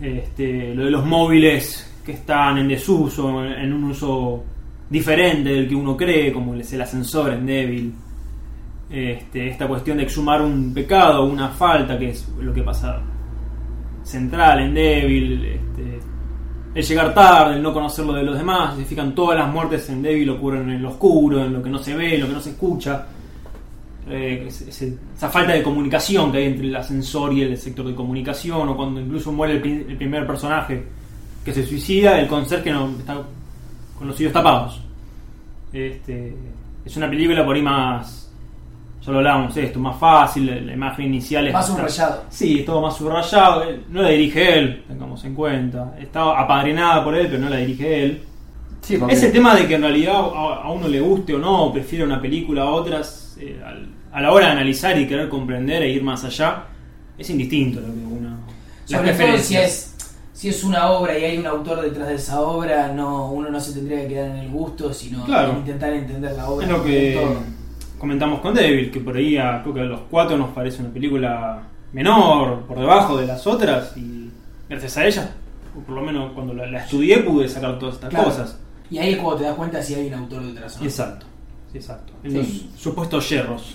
Este, lo de los móviles que están en desuso, en un uso diferente del que uno cree, como el ascensor en débil. Este, esta cuestión de exhumar un pecado, una falta, que es lo que pasa central en débil. Este, el llegar tarde, el no conocer lo de los demás, significan todas las muertes en débil ocurren en lo oscuro, en lo que no se ve, en lo que no se escucha. Eh, es- es- esa falta de comunicación que hay entre el ascensor y el sector de comunicación, o cuando incluso muere el, pri- el primer personaje que se suicida, el conserje no está con los oídos tapados. Este, es una película por ahí más, ya lo hablábamos esto, más fácil, la, la imagen inicial es Más subrayado. Sí, es todo más subrayado, eh, no la dirige él, tengamos en cuenta. Está apadrinada por él, pero no la dirige él. Sí, porque- Ese tema de que en realidad a, uno le guste o no, o prefiere una película a otras, eh, al- a la hora de analizar y querer comprender e ir más allá, es indistinto lo que uno. Sobre todo si es, si es una obra y hay un autor detrás de esa obra, no uno no se tendría que quedar en el gusto, sino Claro. intentar entender la obra. Es lo que comentamos con Devil, que por ahí a, creo que a los cuatro nos parece una película menor, por debajo de las otras, y gracias a ella, o por lo menos cuando la, la estudié, pude sacar todas estas Claro. cosas. Y ahí es cuando te das cuenta si hay un autor detrás o no. Exacto, sí, exacto. En Sí. los supuestos yerros.